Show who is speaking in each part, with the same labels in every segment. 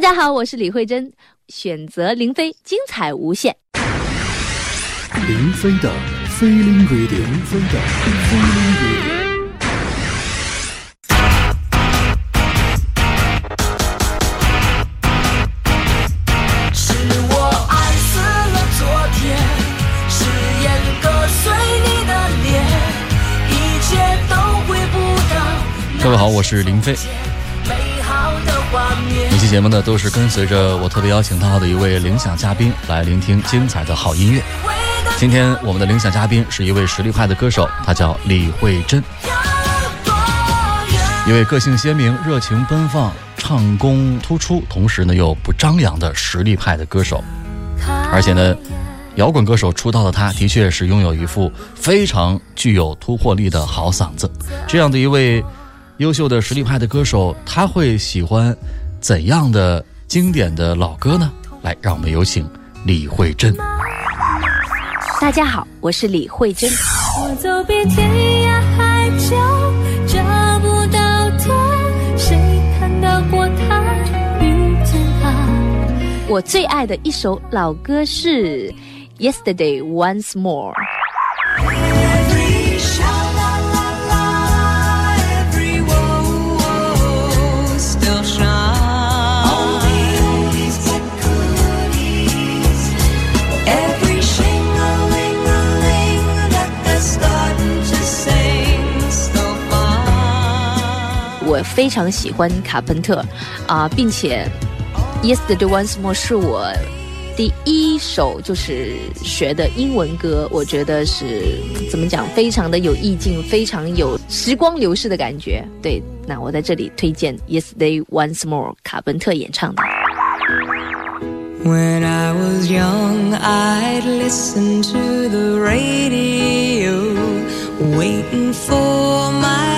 Speaker 1: 大家好，我是李慧珍，选择林飞，精彩无限。
Speaker 2: 林飞的 Feeling Radio，林飞的 Feeling Radio。
Speaker 3: 是我爱死了昨天，誓言割碎你的脸，一切都回不到。
Speaker 4: 各位好，我是林飞。节目呢，都是跟随着我特别邀请到的一位领奖嘉宾来聆听精彩的好音乐。今天我们的领奖嘉宾是一位实力派的歌手，他叫李慧珍，一位个性鲜明、热情奔放、唱功突出，同时呢又不张扬的实力派的歌手。而且呢，摇滚歌手出道的他，的确是拥有一副非常具有突破力的好嗓子。这样的一位优秀的实力派的歌手，他会喜欢怎样的经典的老歌呢？来，让我们有请李慧珍。
Speaker 1: 大家好，我是李慧珍。
Speaker 5: 我走遍天涯海角，找不到他，谁看到过他，遇见他？
Speaker 1: 我最爱的一首老歌是《Yesterday Once More》。非常喜欢卡朋特啊、并且《Yesterday Once More》是我第一首就是学的英文歌，我觉得是怎么讲，非常的有意境，非常有时光流逝的感觉。对，那我在这里推荐《Yesterday Once More》卡朋特演唱的。
Speaker 3: When I was young, I'd listen to the radio, waiting for my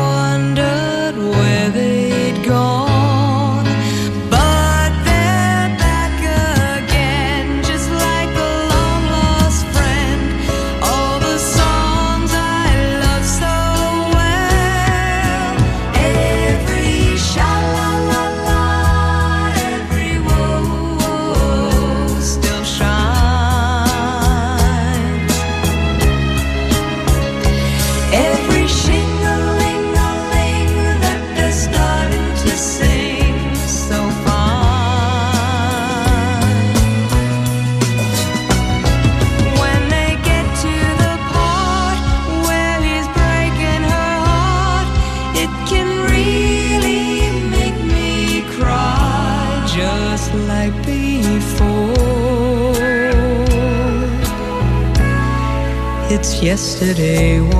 Speaker 3: today.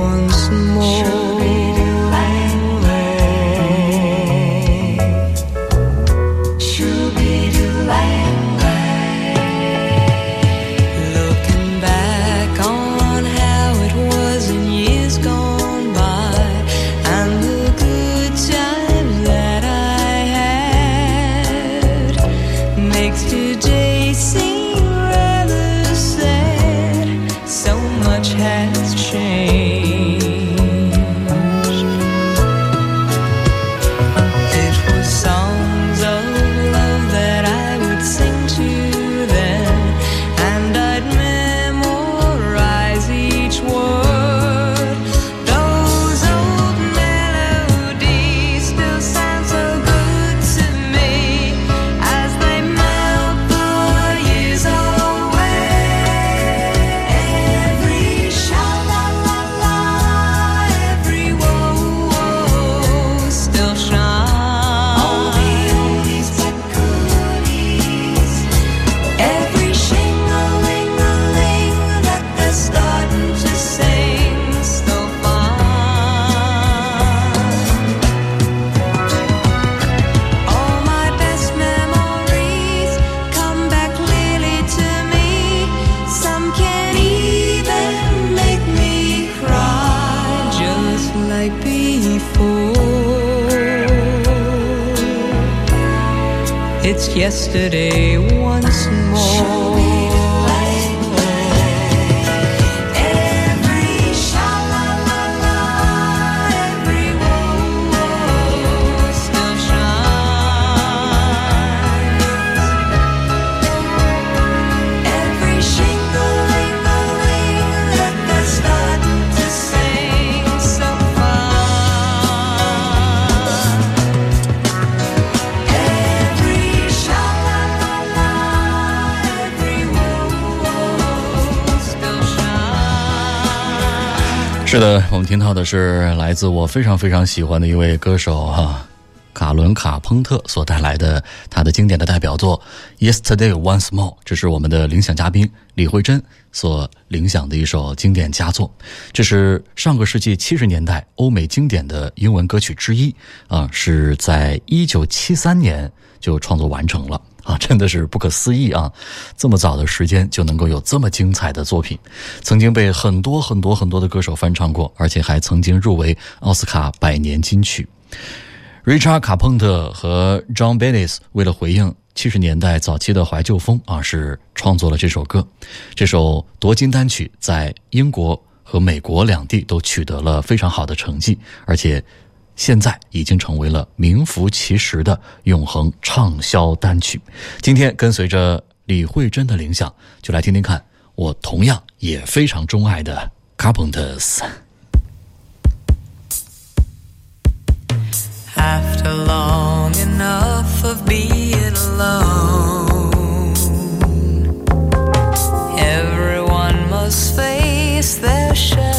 Speaker 3: wasted
Speaker 4: 是的，我们听到的是来自我非常非常喜欢的一位歌手哈、伦卡彭特所带来的他的经典的代表作《Yesterday Once More》，这是我们的领响嘉宾李慧珍所领响的一首经典佳作。这是上个世纪七十年代欧美经典的英文歌曲之一啊，是在一九七三年就创作完成了。啊，真的是不可思议啊！这么早的时间就能够有这么精彩的作品，曾经被很多很多很多的歌手翻唱过，而且还曾经入围奥斯卡百年金曲。Richard 卡彭特和 John Baylis 为了回应七十年代早期的怀旧风啊，是创作了这首歌。这首夺金单曲在英国和美国两地都取得了非常好的成绩，而且现在已经成为了名副其实的永恒畅销单曲。今天跟随着李慧珍的领响，就来听听看我同样也非常钟爱的 Carpenters。
Speaker 3: After long enough of being alone, everyone must face their share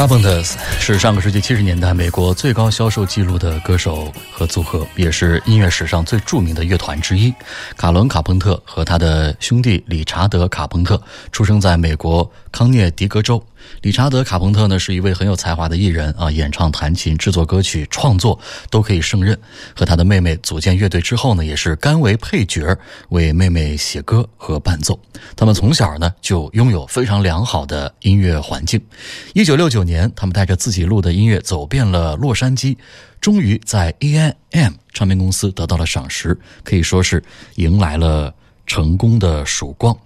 Speaker 4: Carpenters 是上个世纪七十年代美国最高销售记录的歌手和组合，也是音乐史上最著名的乐团之一。卡伦·卡彭特和他的兄弟理查德·卡彭特出生在美国康涅狄格州。理查德·卡彭特呢是一位很有才华的艺人啊，演唱、弹琴、制作歌曲、创作都可以胜任。和他的妹妹组建乐队之后呢，也是甘为配角，为妹妹写歌和伴奏。他们从小呢就拥有非常良好的音乐环境。一九六九年，他们带着自己录的音乐走遍了洛杉矶，终于在 A.I.M 唱片公司得到了赏识，可以说是迎来了成功的曙光。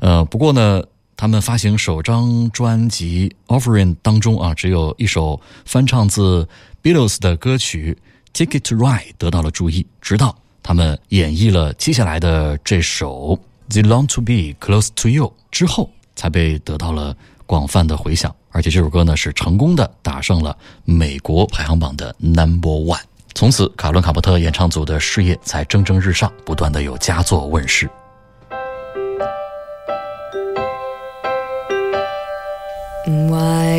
Speaker 4: 呃，不过呢。他们发行首张专辑《Offering》当中啊，只有一首翻唱自 Beatles 的歌曲《Take It Ride》得到了注意。直到他们演绎了接下来的这首《They Long to Be Close to You》之后，才被得到了广泛的回响。而且这首歌呢，是成功的打上了美国排行榜的 Number One。从此，卡伦·卡伯特演唱组的事业才蒸蒸日上，不断的有佳作问世。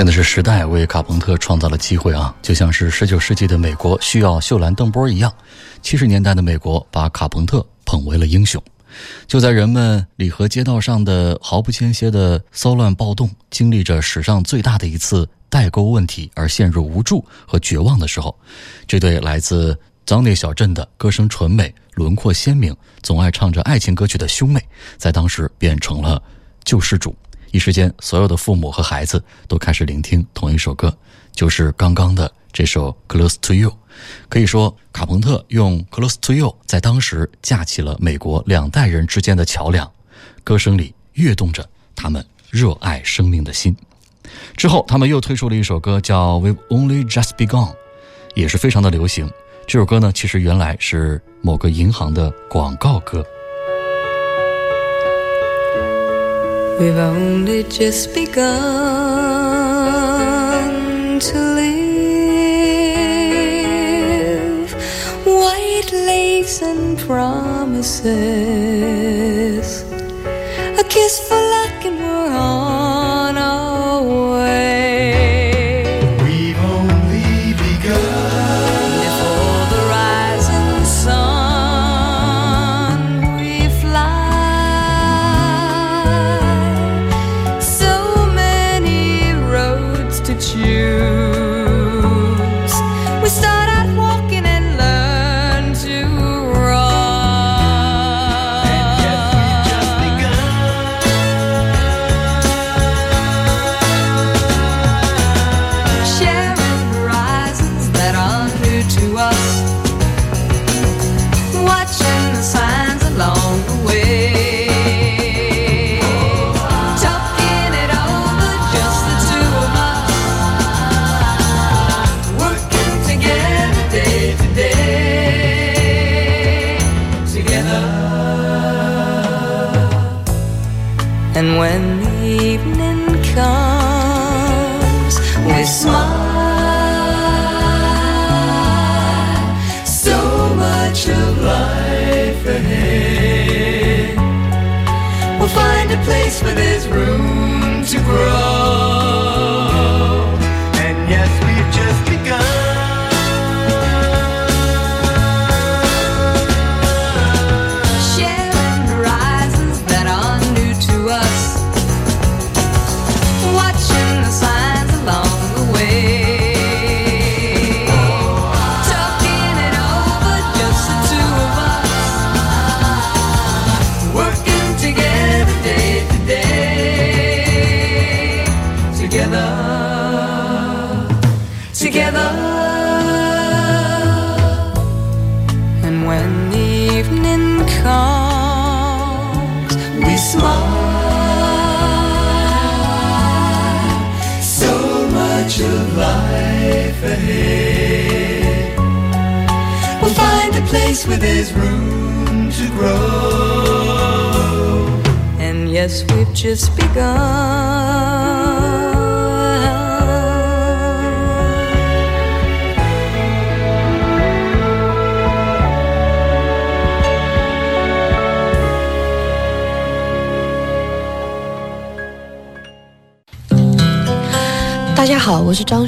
Speaker 4: 真的是时代为卡朋特创造了机会啊！就像是十九世纪的美国需要秀兰邓波一样，七十年代的美国把卡朋特捧为了英雄。就在人们里和街道上的毫不间歇的骚乱暴动，经历着史上最大的一次代沟问题而陷入无助和绝望的时候，这对来自脏内小镇的歌声纯美、轮廓鲜明、总爱唱着爱情歌曲的兄妹，在当时变成了救世主。一时间，所有的父母和孩子都开始聆听同一首歌，就是刚刚的这首《Close to You》。可以说，卡朋特用《Close to You》在当时架起了美国两代人之间的桥梁，歌声里跃动着他们热爱生命的心。之后，他们又推出了一首歌，叫《We've Only Just Begun》，也是非常的流行。这首歌呢，其实原来是某个银行的广告歌。
Speaker 3: We've only just begun to live. White lace and promises. A kiss for luck, with his room to grow.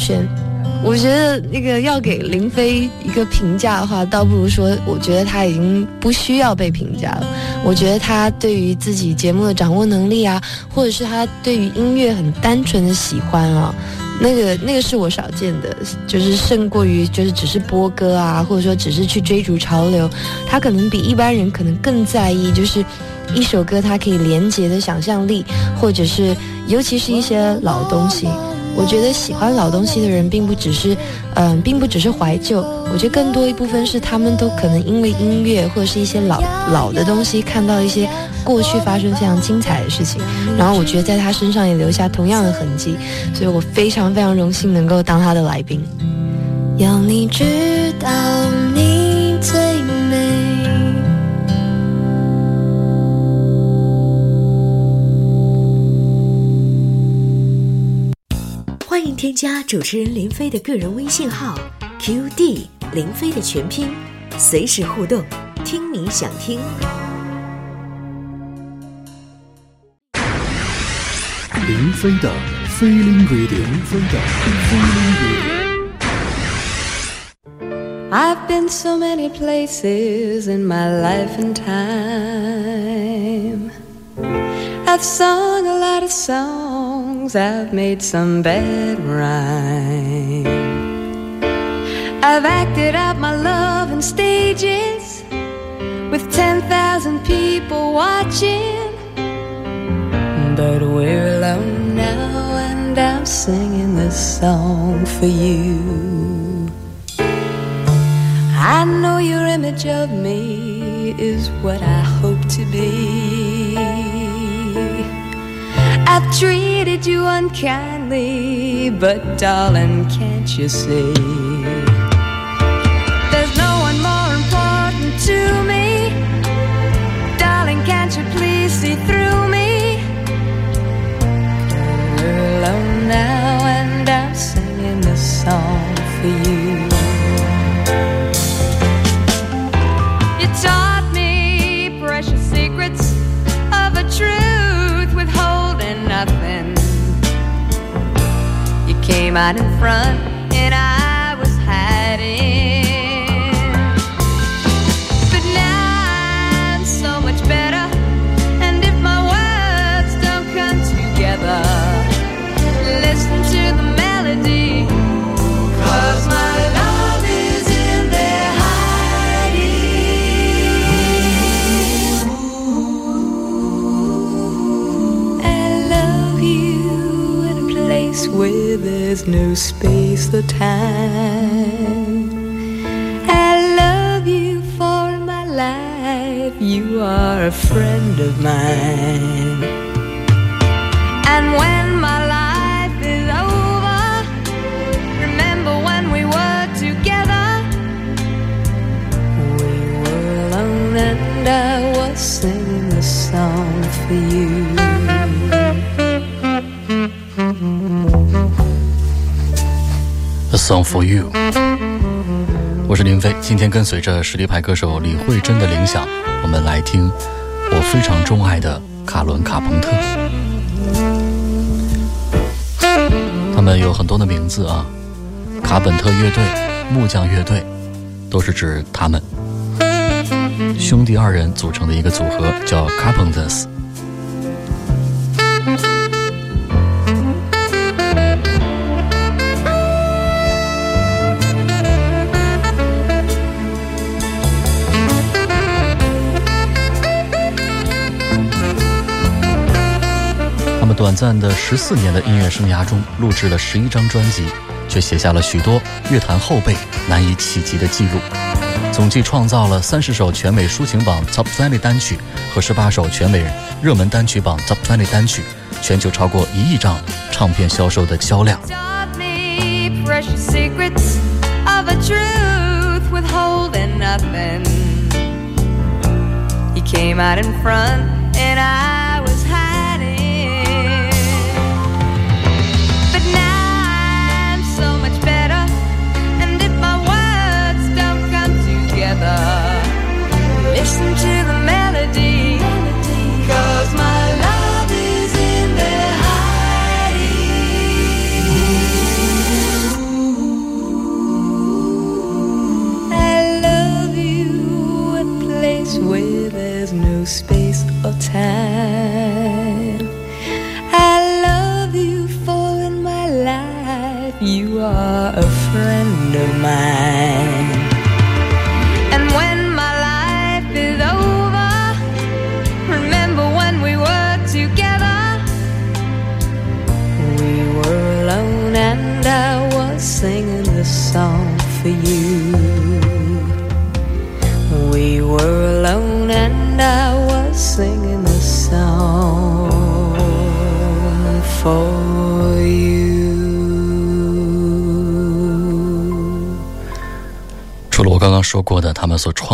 Speaker 6: 我是张璇。我觉得那个要给林飞一个评价的话，倒不如说，我觉得他已经不需要被评价了。我觉得他对于自己节目的掌握能力啊，或者是他对于音乐很单纯的喜欢啊，那个那个是我少见的，就是胜过于就是只是播歌啊，或者说只是去追逐潮流。他可能比一般人可能更在意，就是一首歌它可以连接的想象力，或者是尤其是一些老东西。我觉得喜欢老东西的人，并不只是，嗯、并不只是怀旧。我觉得更多一部分是他们都可能因为音乐或者是一些老老的东西，看到一些过去发生非常精彩的事情，然后我觉得在他身上也留下同样的痕迹，所以我非常非常荣幸能够当他的来宾。要你知道，
Speaker 7: 欢迎添加主持人林飞的个人微信号 QD 林飞的全拼，随时互动，听你想听。
Speaker 2: 林飞的飞林 radio，林飞的飞林 radio。
Speaker 3: I've been so many places in my life and time. I've sung a lot of songs, I've made some bad rhyme. I've acted out my love in stages with 10,000 people watching. But we're alone now, and I'm singing this song for you. I know your image of me is what I hope to be. Treated you unkindly, but darling, can't you see? There's no one more important to me. Darling, can't you please see through me? Alone now, and I'm singing this song for. You out in front. There's no space or time. I love you for my life. You are a friend of mine. And when Song for You。
Speaker 4: 我是林飞，今天跟随着实力派歌手李慧珍的铃响，我们来听我非常钟爱的卡伦·卡朋特。他们有很多的名字啊，卡本特乐队、木匠乐队，都是指他们兄弟二人组成的一个组合，叫 Carpenters。短暂的十四年的音乐生涯中，录制了十一张专辑，却写下了许多乐坛后辈难以企及的记录。总计创造了三十首全美抒情榜 Top 20单曲和十八首全美热门单曲榜 Top 20单曲，全球超过一亿张唱片销售的销量。
Speaker 3: came out in front and I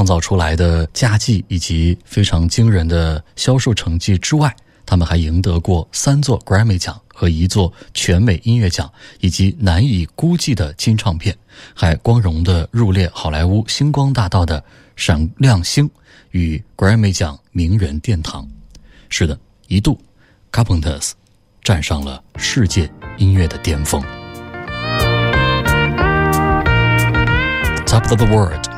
Speaker 4: 造出来的佳绩以及非常惊人的销售成绩之外，他们还赢得过三座 Grammy 奖和一座全美音乐奖，以及难以估计的金唱片，还光荣的入列好莱坞星光大道的闪亮星与 Grammy 奖名人殿堂。是的，一度 Carpenters 站上了世界音乐的巅峰。Top of the world。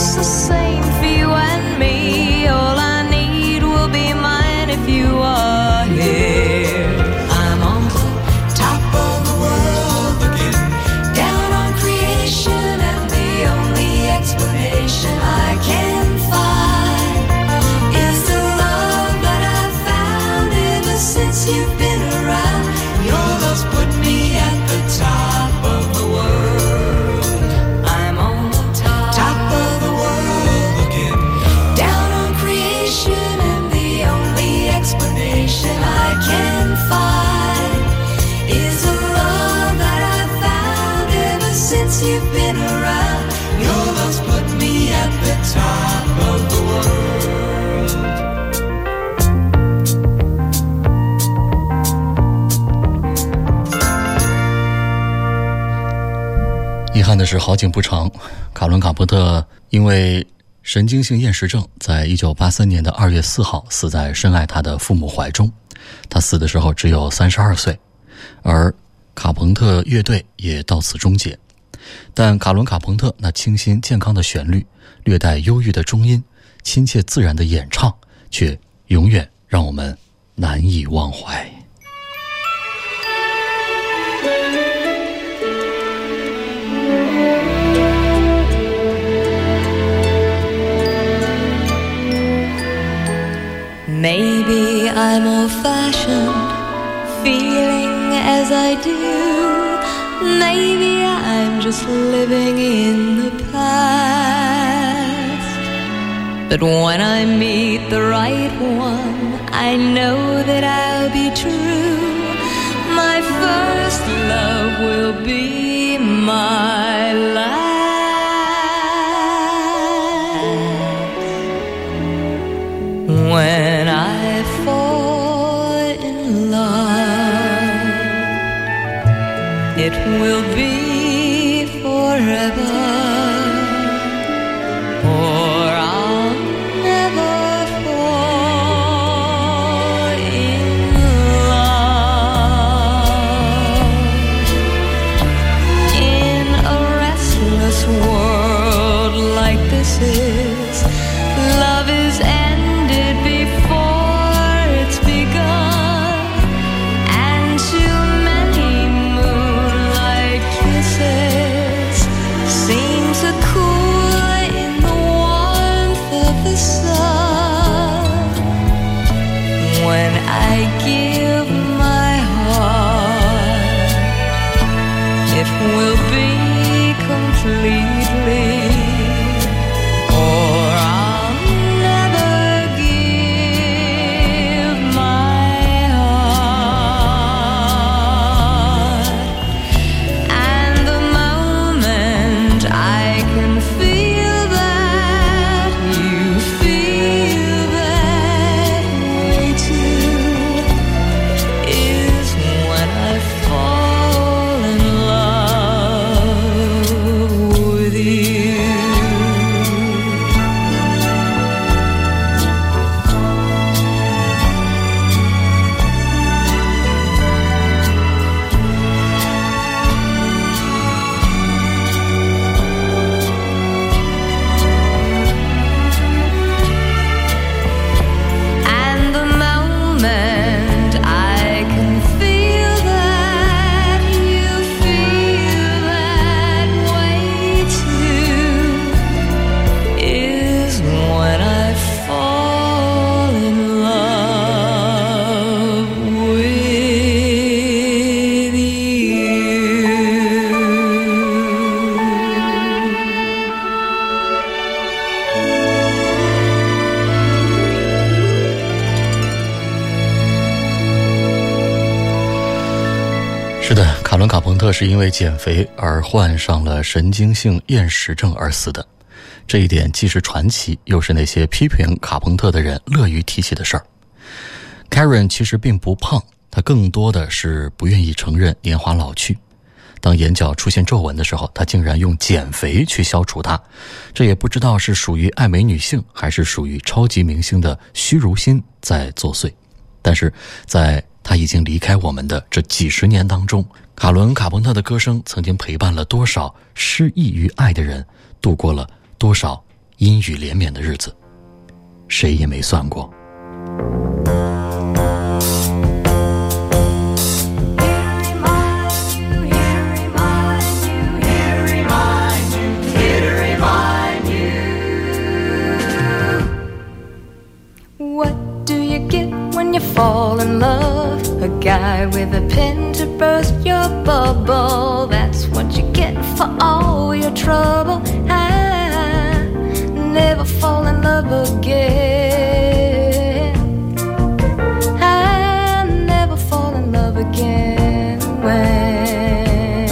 Speaker 3: just the same for you and me. All I need will be mine if you are here. I'm on top of the world looking down on creation, and the only explanation I can find is the love that I've found ever since you've you've been around，you must put me at the top of the world.
Speaker 4: 遗憾的是，好景不长，卡伦·卡波特因为神经性厌食症，在一九八三年的二月四号死在深爱他的父母怀中。他死的时候只有三十二岁，而卡朋特乐队也到此终结。但卡伦·卡朋特那清新健康的旋律、略带忧郁的中音、亲切自然的演唱，却永远让我们难以忘怀。
Speaker 3: Maybe I'm old fashioned, feeling as I do. Maybe I just living in the past. But when I meet the right one, I know that I'll be true. My first love will be my last. When I fall in love, it will be
Speaker 4: 是因为减肥而患上了神经性厌食症而死的，这一点既是传奇，又是那些批评卡朋特的人乐于提起的事儿。Karen 其实并不胖，她更多的是不愿意承认年华老去。当眼角出现皱纹的时候，她竟然用减肥去消除它。这也不知道是属于爱美女性，还是属于超级明星的虚荣心在作祟。但是，在他已经离开我们的这几十年当中，卡伦·卡朋特的歌声曾经陪伴了多少失意于爱的人，度过了多少阴雨连绵的日子，谁也没算过 do you get when you。
Speaker 3: fall in love. A guy with a pin to burst your bubble. That's what you get for all your trouble. I never fall in love again. I never fall in love again. When?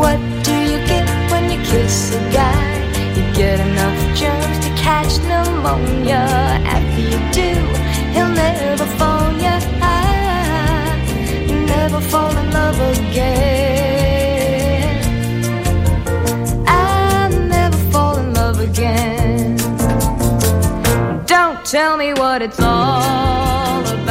Speaker 3: What do you get when you kiss a guy? You get enough germs to catch pneumonia. After you do, he'll never tell me what it's all about.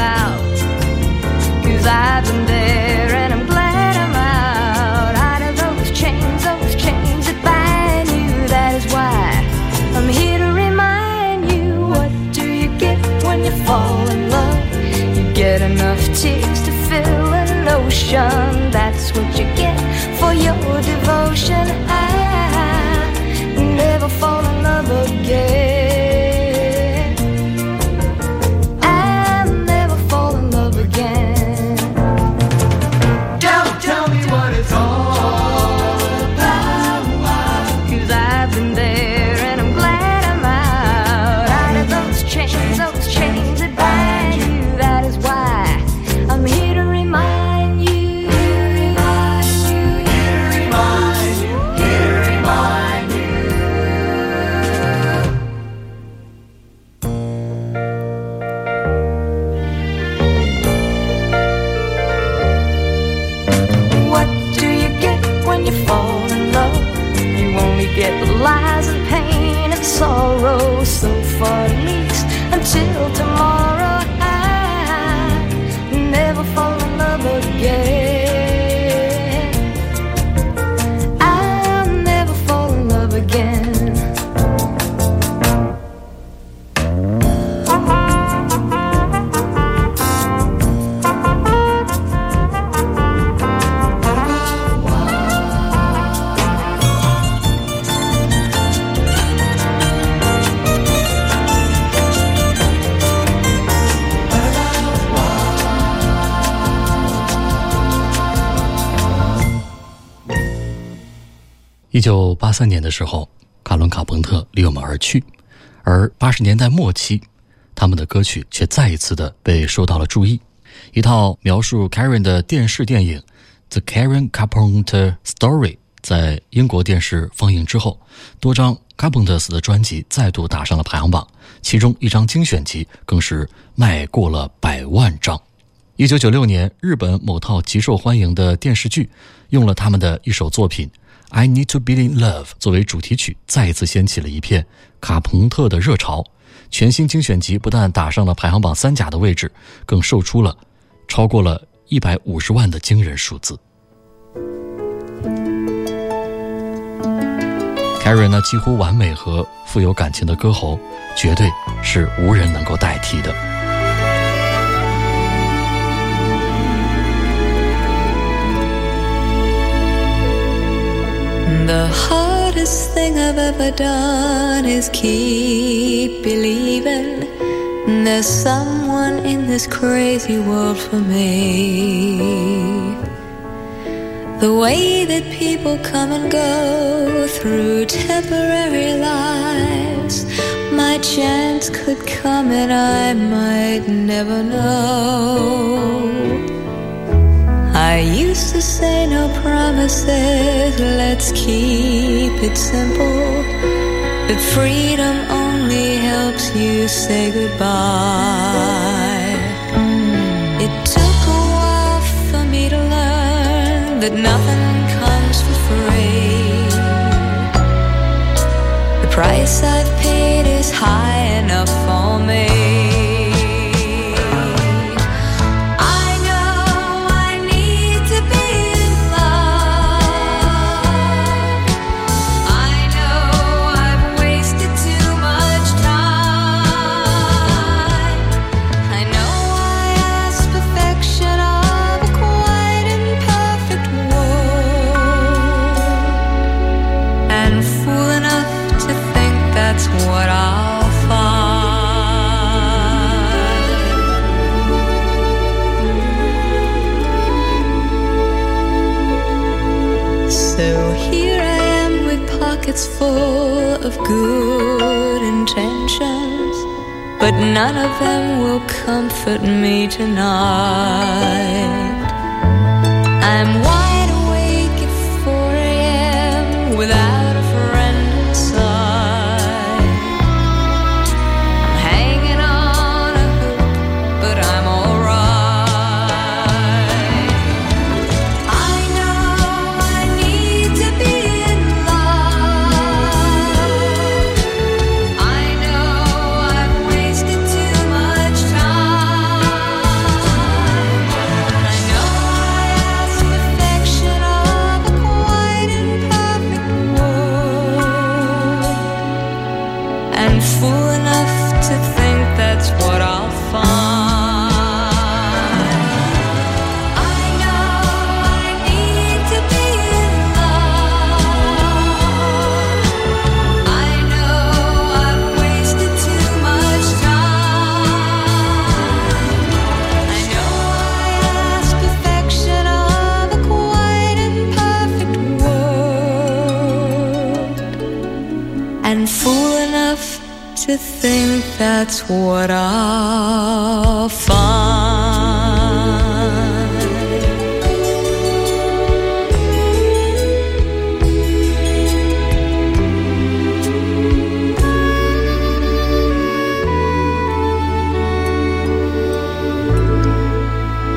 Speaker 4: 九八三年的时候，卡伦·卡朋特离我们而去，而八十年代末期，他们的歌曲却再一次的被受到了注意。一套描述 Karen 的电视电影《The Karen Carpenter Story》在英国电视放映之后，多张 Carpenters 的专辑再度打上了排行榜，其中一张精选集更是卖过了百万张。一九九六年，日本某套极受欢迎的电视剧用了他们的一首作品《I Need to Be in Love》作为主题曲，再次掀起了一片卡朋特的热潮。全新精选集不但打上了排行榜三甲的位置，更售出了超过了一百五十万的惊人数字。Carrie 那几乎完美和富有感情的歌喉，绝对是无人能够代替的。
Speaker 3: The hardest thing I've ever done is keep believing there's someone in this crazy world for me. The way that people come and go through temporary lives, my chance could come and I might never know. I used to say no promises, let's keep it simple. But freedom only helps you say goodbye. It took a while for me to learn that nothing comes for free. The price I've paid is high enough for me. Good intentions, but none of them will comfort me tonight. I'm wide that's what I'll find.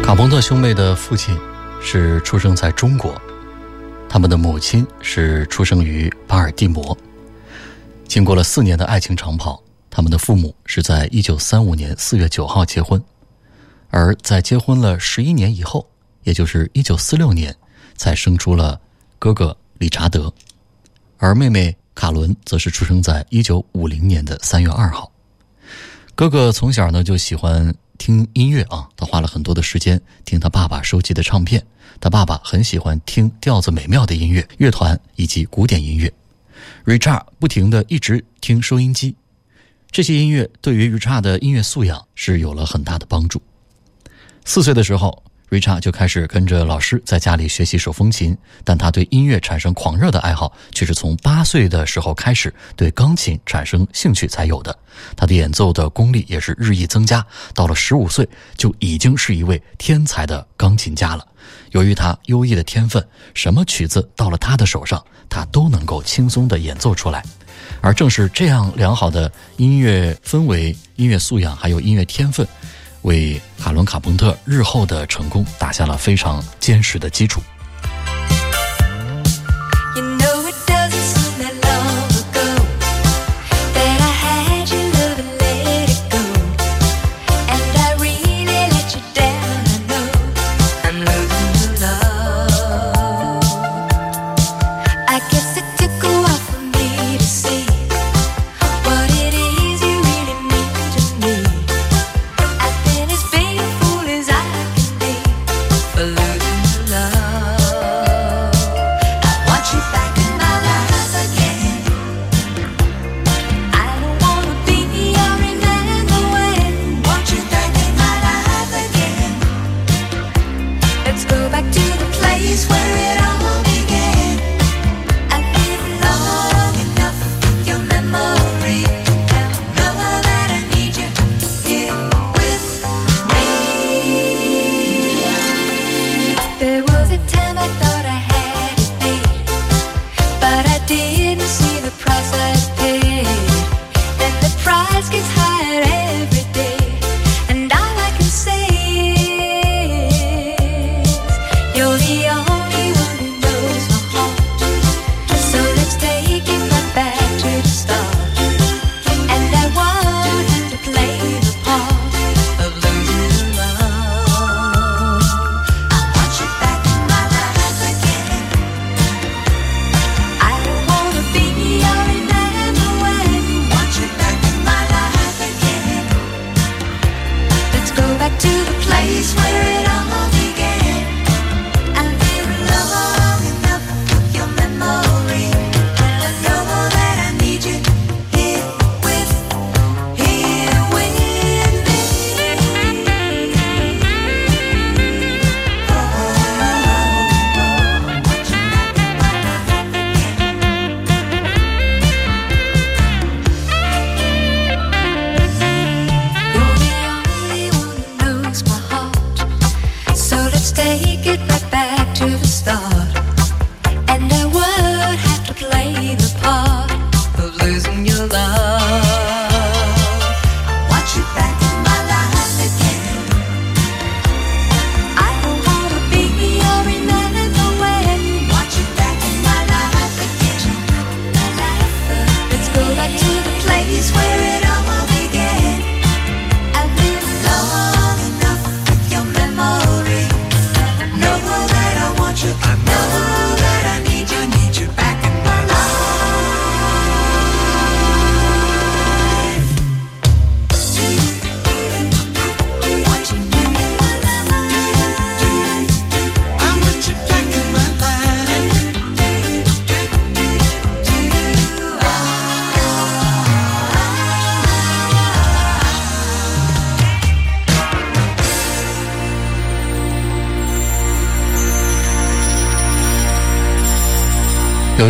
Speaker 4: 卡朋特兄妹的父亲是出生在中国，他们的母亲是出生于巴尔的摩。经过了四年的爱情长跑，他们的父母是在一九三五年四月九号结婚，而在结婚了十一年以后，也就是一九四六年，才生出了哥哥理查德，而妹妹卡伦则是出生在一九五零年的三月二号。哥哥从小呢就喜欢听音乐啊，他花了很多的时间听他爸爸收集的唱片。他爸爸很喜欢听调子美妙的音乐、乐团以及古典音乐。Richard 不停的一直听收音机，这些音乐对于 Richard 的音乐素养是有了很大的帮助。四岁的时候，Richard 就开始跟着老师在家里学习手风琴，但他对音乐产生狂热的爱好，却是从八岁的时候开始对钢琴产生兴趣才有的。他的演奏的功力也是日益增加，到了十五岁就已经是一位天才的钢琴家了。由于他优异的天分，什么曲子到了他的手上，他都能够轻松地演奏出来。而正是这样良好的音乐氛围、音乐素养还有音乐天分，为卡伦·卡朋特日后的成功打下了非常坚实的基础。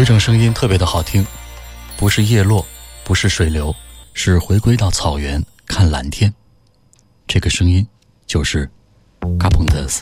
Speaker 4: 这种声音特别的好听，不是叶落，不是水流，是回归到草原看蓝天。这个声音就是 Carpenters。